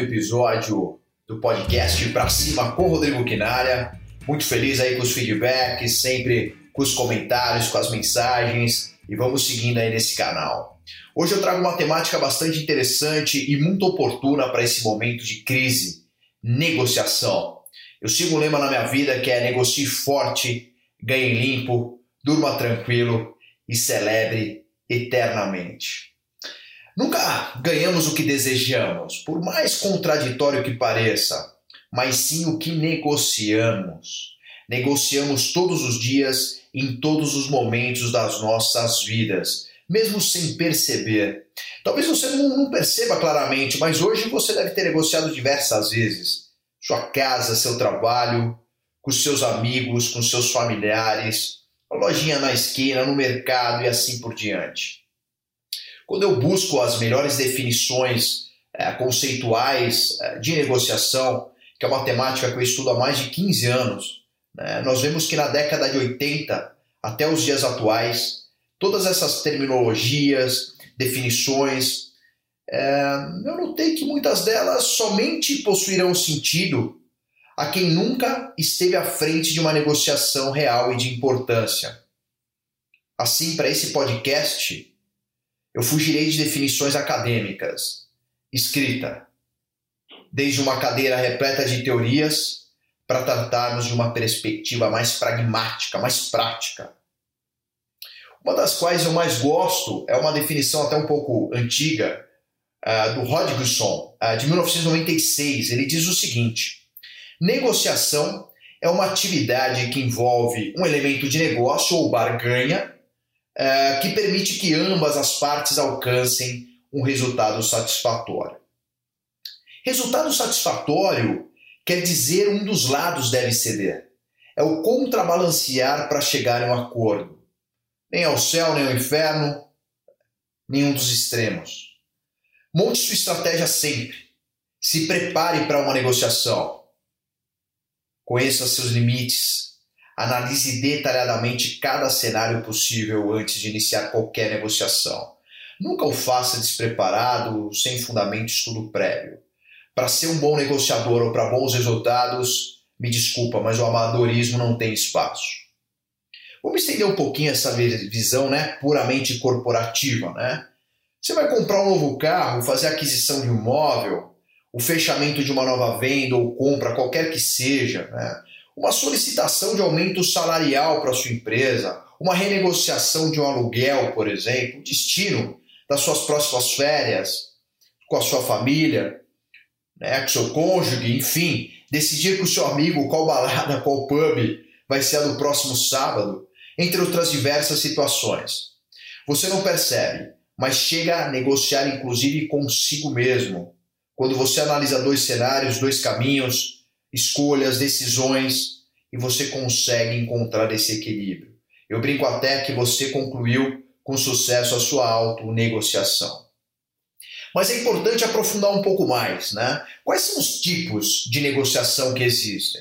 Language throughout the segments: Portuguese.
um episódio do podcast Pra Cima com Rodrigo Quinalha. Muito feliz aí com os feedbacks, sempre com os comentários, com as mensagens e vamos seguindo aí nesse canal. Hoje eu trago uma temática bastante interessante e muito oportuna para esse momento de crise: negociação. Eu sigo um lema na minha vida que é negocie forte, ganhe limpo, durma tranquilo e celebre eternamente. Nunca ganhamos o que desejamos, por mais contraditório que pareça, mas sim o que negociamos. Negociamos todos os dias, em todos os momentos das nossas vidas, mesmo sem perceber. Talvez você não perceba claramente, mas hoje você deve ter negociado diversas vezes. Sua casa, seu trabalho, com seus amigos, com seus familiares, a lojinha na esquina, no mercado e assim por diante. Quando eu busco as melhores definições é, conceituais é, de negociação, que é uma temática que eu estudo há mais de 15 anos, né, nós vemos que na década de 80 até os dias atuais, todas essas terminologias, definições, é, eu notei que muitas delas somente possuirão sentido a quem nunca esteve à frente de uma negociação real e de importância. Assim, para esse podcast, eu fugirei de definições acadêmicas. Escrita. Desde uma cadeira repleta de teorias para tratarmos de uma perspectiva mais pragmática, mais prática. Uma das quais eu mais gosto é uma definição até um pouco antiga uh, do Hodgson, uh, de 1996. Ele diz o seguinte: negociação é uma atividade que envolve um elemento de negócio ou barganha que permite que ambas as partes alcancem um resultado satisfatório. Resultado satisfatório quer dizer um dos lados deve ceder. É o contrabalancear para chegar a um acordo. Nem ao céu, nem ao inferno, nenhum dos extremos. Monte sua estratégia sempre. Se prepare para uma negociação. Conheça seus limites, Analise detalhadamente cada cenário possível antes de iniciar qualquer negociação. Nunca o faça despreparado, sem fundamento estudo prévio. Para ser um bom negociador ou para bons resultados, me desculpa, mas o amadorismo não tem espaço. Vamos estender um pouquinho essa visão né, puramente corporativa. Né? Você vai comprar um novo carro, fazer aquisição de um imóvel, o fechamento de uma nova venda ou compra, qualquer que seja. Né? Uma solicitação de aumento salarial para sua empresa, uma renegociação de um aluguel, por exemplo, destino das suas próximas férias com a sua família, né, com seu cônjuge, enfim, decidir com o seu amigo qual balada, qual pub vai ser a do próximo sábado, entre outras diversas situações. Você não percebe, mas chega a negociar inclusive consigo mesmo. Quando você analisa dois cenários, dois caminhos, escolhas, decisões e você consegue encontrar esse equilíbrio. Eu brinco até que você concluiu com sucesso a sua auto-negociação. Mas é importante aprofundar um pouco mais, né? Quais são os tipos de negociação que existem?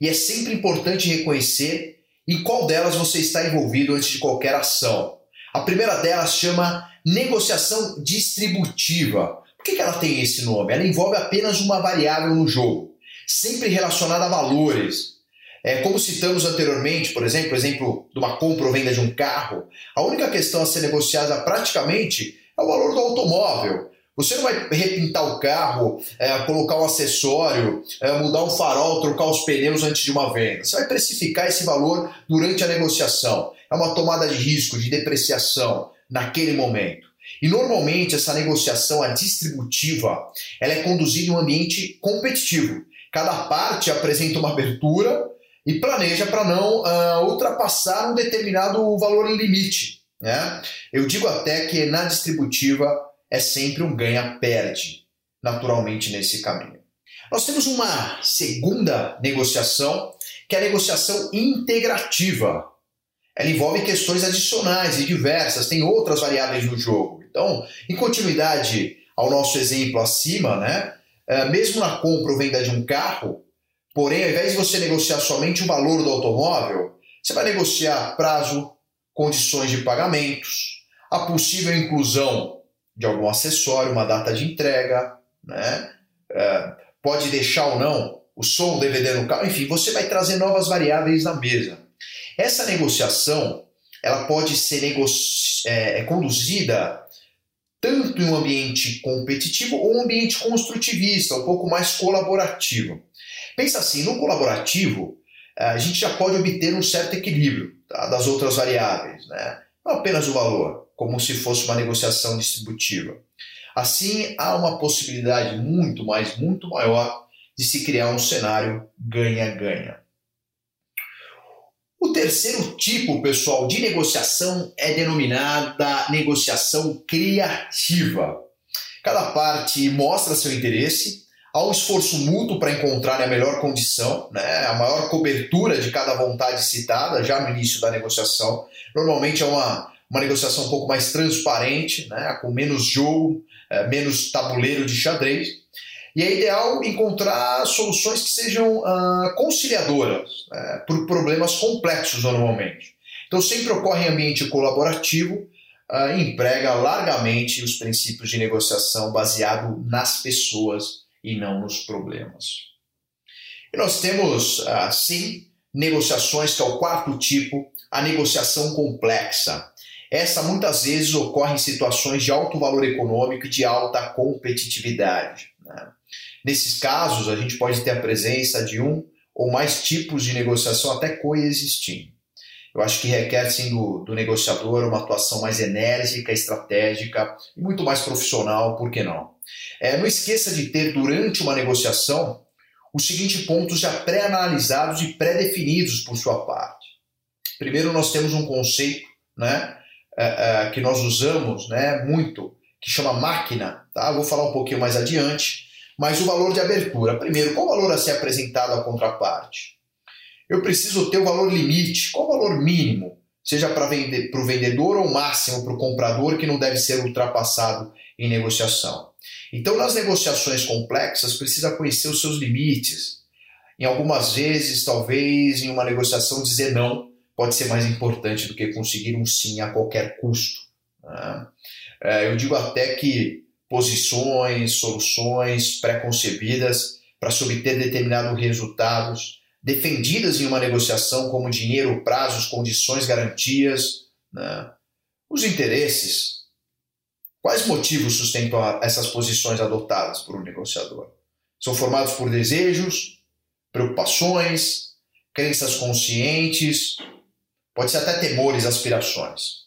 E é sempre importante reconhecer em qual delas você está envolvido antes de qualquer ação. A primeira delas chama negociação distributiva. Por que ela tem esse nome? Ela envolve apenas uma variável no jogo sempre relacionada a valores. É, como citamos anteriormente, por exemplo, exemplo de uma compra ou venda de um carro, a única questão a ser negociada praticamente é o valor do automóvel. Você não vai repintar o carro, é, colocar um acessório, é, mudar um farol, trocar os pneus antes de uma venda. Você vai precificar esse valor durante a negociação. É uma tomada de risco, de depreciação naquele momento. E normalmente essa negociação, a distributiva, ela é conduzida em um ambiente competitivo. Cada parte apresenta uma abertura e planeja para não uh, ultrapassar um determinado valor limite. Né? Eu digo até que na distributiva é sempre um ganha-perde, naturalmente, nesse caminho. Nós temos uma segunda negociação, que é a negociação integrativa. Ela envolve questões adicionais e diversas, tem outras variáveis no jogo. Então, em continuidade ao nosso exemplo acima, né, mesmo na compra ou venda de um carro, porém, ao invés de você negociar somente o valor do automóvel, você vai negociar prazo, condições de pagamentos, a possível inclusão de algum acessório, uma data de entrega, né? uh, pode deixar ou não o som, o DVD no carro, enfim, você vai trazer novas variáveis na mesa. Essa negociação ela pode ser é, é, conduzida tanto em um ambiente competitivo ou um ambiente construtivista, um pouco mais colaborativo. Pensa assim, no colaborativo, a gente já pode obter um certo equilíbrio tá, das outras variáveis, né? não apenas o valor, como se fosse uma negociação distributiva. Assim, há uma possibilidade muito mais, muito maior de se criar um cenário ganha-ganha. Terceiro tipo, pessoal, de negociação é denominada negociação criativa. Cada parte mostra seu interesse, há um esforço mútuo para encontrar a melhor condição, né, a maior cobertura de cada vontade citada já no início da negociação. Normalmente é uma, uma negociação um pouco mais transparente, né, com menos jogo, é, menos tabuleiro de xadrez. E é ideal encontrar soluções que sejam uh, conciliadoras né, por problemas complexos normalmente. Então sempre ocorre em ambiente colaborativo e emprega largamente os princípios de negociação baseado nas pessoas e não nos problemas. E nós temos, uh, sim, negociações, que é o quarto tipo, a negociação complexa. Essa muitas vezes ocorre em situações de alto valor econômico e de alta competitividade. Nesses casos, a gente pode ter a presença de um ou mais tipos de negociação até coexistindo. Eu acho que requer, sim, do, do negociador uma atuação mais enérgica, estratégica e muito mais profissional, por que não? É, não esqueça de ter, durante uma negociação, os seguintes pontos já pré-analisados e pré-definidos por sua parte. Primeiro, nós temos um conceito né, é, é, que nós usamos né, muito, que chama máquina. Tá? vou falar um pouquinho mais adiante. Mas o valor de abertura. Primeiro, qual o valor a ser apresentado à contraparte? Eu preciso ter o valor limite. Qual o valor mínimo? Seja para o vendedor ou máximo para o comprador, que não deve ser ultrapassado em negociação. Então, nas negociações complexas, precisa conhecer os seus limites. Em algumas vezes, talvez, em uma negociação, dizer não pode ser mais importante do que conseguir um sim a qualquer custo. Né? É, eu digo até que posições, soluções pré-concebidas para se obter determinados resultados, defendidas em uma negociação como dinheiro, prazos, condições, garantias, né? os interesses. Quais motivos sustentam essas posições adotadas por um negociador? São formados por desejos, preocupações, crenças conscientes, Pode ser até temores, aspirações.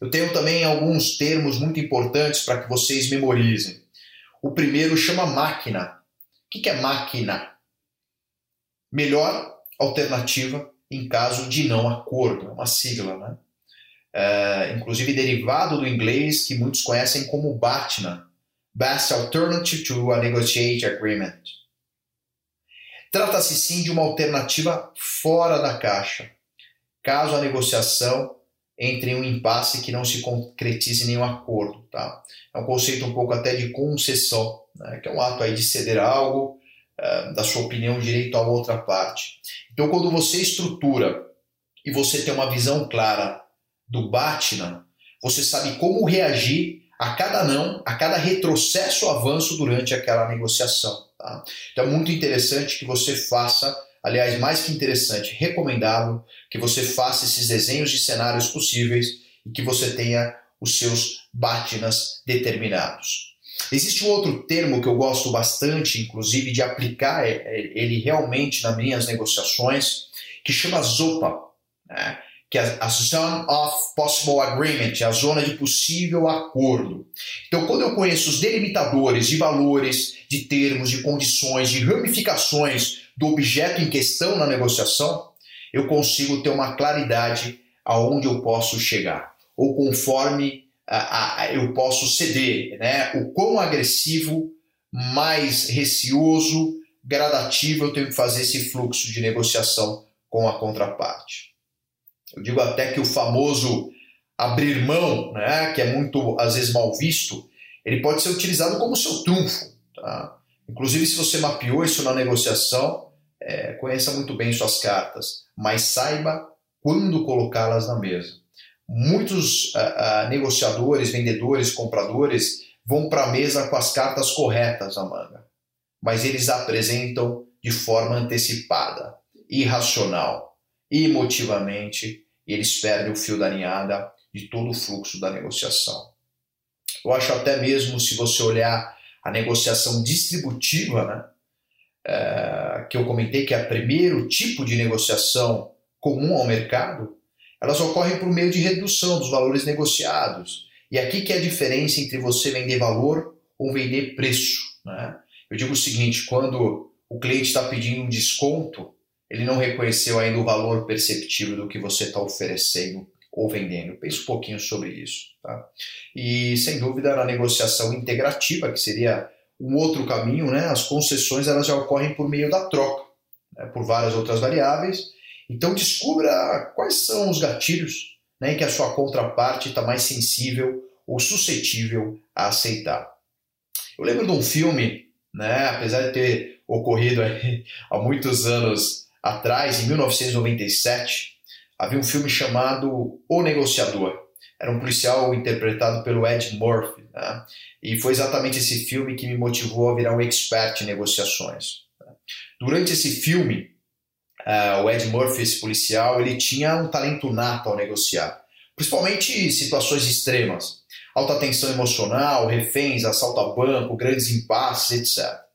Eu tenho também alguns termos muito importantes para que vocês memorizem. O primeiro chama máquina. O que é máquina? Melhor alternativa em caso de não acordo, é uma sigla, né? É, inclusive derivado do inglês que muitos conhecem como BATNA, Best Alternative to a Negotiate Agreement. Trata-se sim de uma alternativa fora da caixa, caso a negociação entre um impasse que não se concretize nenhum acordo. Tá? É um conceito um pouco até de concessão, né? que é um ato aí de ceder algo, uh, da sua opinião, direito a outra parte. Então, quando você estrutura e você tem uma visão clara do Batman, você sabe como reagir a cada não, a cada retrocesso ou avanço durante aquela negociação. Tá? Então, é muito interessante que você faça Aliás, mais que interessante, recomendável que você faça esses desenhos de cenários possíveis e que você tenha os seus batinas determinados. Existe um outro termo que eu gosto bastante, inclusive, de aplicar é, é, ele realmente nas minhas negociações, que chama ZOPA, né? que é a Zone of Possible Agreement, a zona de possível acordo. Então, quando eu conheço os delimitadores de valores, de termos, de condições, de ramificações do objeto em questão na negociação, eu consigo ter uma claridade aonde eu posso chegar, ou conforme a, a, eu posso ceder, né? O quão agressivo, mais receoso, gradativo eu tenho que fazer esse fluxo de negociação com a contraparte. Eu digo até que o famoso abrir mão, né, que é muito às vezes mal visto, ele pode ser utilizado como seu trunfo. Tá? Inclusive, se você mapeou isso na negociação, é, conheça muito bem suas cartas, mas saiba quando colocá-las na mesa. Muitos uh, uh, negociadores, vendedores, compradores vão para a mesa com as cartas corretas na manga. mas eles apresentam de forma antecipada, irracional, emotivamente, e eles perdem o fio da ninhada de todo o fluxo da negociação. Eu acho até mesmo, se você olhar a negociação distributiva, né, é, que eu comentei que é o primeiro tipo de negociação comum ao mercado, elas ocorrem por meio de redução dos valores negociados. E aqui que é a diferença entre você vender valor ou vender preço. Né? Eu digo o seguinte: quando o cliente está pedindo um desconto, ele não reconheceu ainda o valor perceptível do que você está oferecendo ou vendendo. Pense um pouquinho sobre isso. Tá? E, sem dúvida, na negociação integrativa, que seria um outro caminho, né, as concessões elas já ocorrem por meio da troca, né, por várias outras variáveis. Então, descubra quais são os gatilhos né, em que a sua contraparte está mais sensível ou suscetível a aceitar. Eu lembro de um filme, né, apesar de ter ocorrido há muitos anos atrás, em 1997, havia um filme chamado O Negociador. Era um policial interpretado pelo Ed Murphy. Né? E foi exatamente esse filme que me motivou a virar um expert em negociações. Durante esse filme, uh, o Ed Murphy, esse policial, ele tinha um talento nato ao negociar. Principalmente situações extremas. Alta tensão emocional, reféns, assalto a banco, grandes impasses, etc.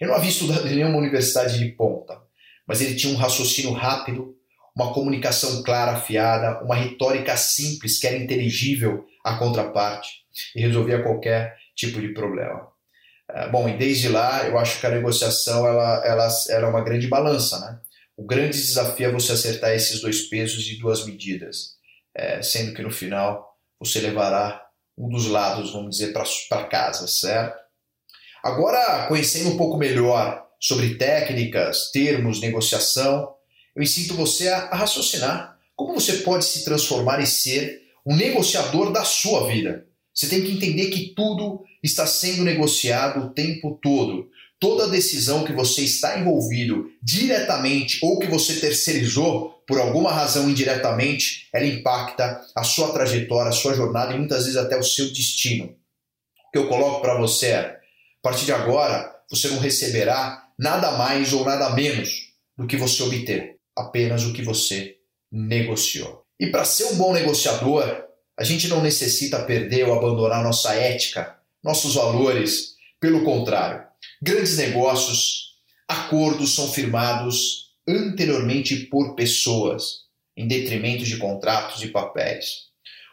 Eu não havia estudado em nenhuma universidade de ponta, mas ele tinha um raciocínio rápido, uma comunicação clara, afiada, uma retórica simples que era inteligível à contraparte e resolvia qualquer tipo de problema. É, bom, e desde lá eu acho que a negociação ela, ela, ela é uma grande balança, né? O grande desafio é você acertar esses dois pesos e duas medidas, é, sendo que no final você levará um dos lados, vamos dizer, para casa, certo? Agora, conhecendo um pouco melhor sobre técnicas, termos, negociação, eu incito você a, raciocinar. Como você pode se transformar e ser um negociador da sua vida? Você tem que entender que tudo está sendo negociado o tempo todo. Toda decisão que você está envolvido diretamente ou que você terceirizou por alguma razão indiretamente, ela impacta a sua trajetória, a sua jornada e muitas vezes até o seu destino. O que eu coloco para você é: a partir de agora, você não receberá nada mais ou nada menos do que você obter apenas o que você negociou. E para ser um bom negociador, a gente não necessita perder ou abandonar nossa ética, nossos valores. Pelo contrário, grandes negócios, acordos são firmados anteriormente por pessoas, em detrimento de contratos e papéis.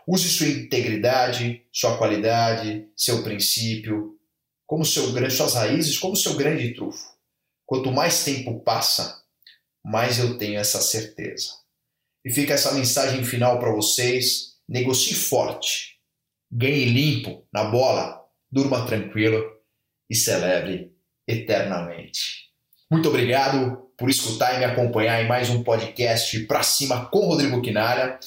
Use sua integridade, sua qualidade, seu princípio, como seu, suas raízes, como seu grande trufo. Quanto mais tempo passa, mais eu tenho essa certeza. E fica essa mensagem final para vocês: negocie forte, ganhe limpo na bola, durma tranquilo e celebre eternamente. Muito obrigado por escutar e me acompanhar em mais um podcast Pra Cima com Rodrigo Quinalha.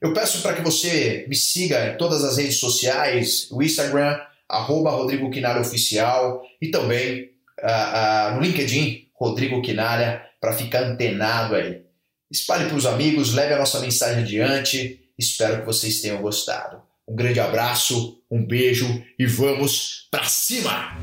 Eu peço para que você me siga em todas as redes sociais, o Instagram, arroba Rodrigo Quinalha Oficial e também uh, uh, no LinkedIn, Rodrigo Quinalha para ficar antenado aí. Espalhe para os amigos, leve a nossa mensagem adiante. Espero que vocês tenham gostado. Um grande abraço, um beijo e vamos para cima!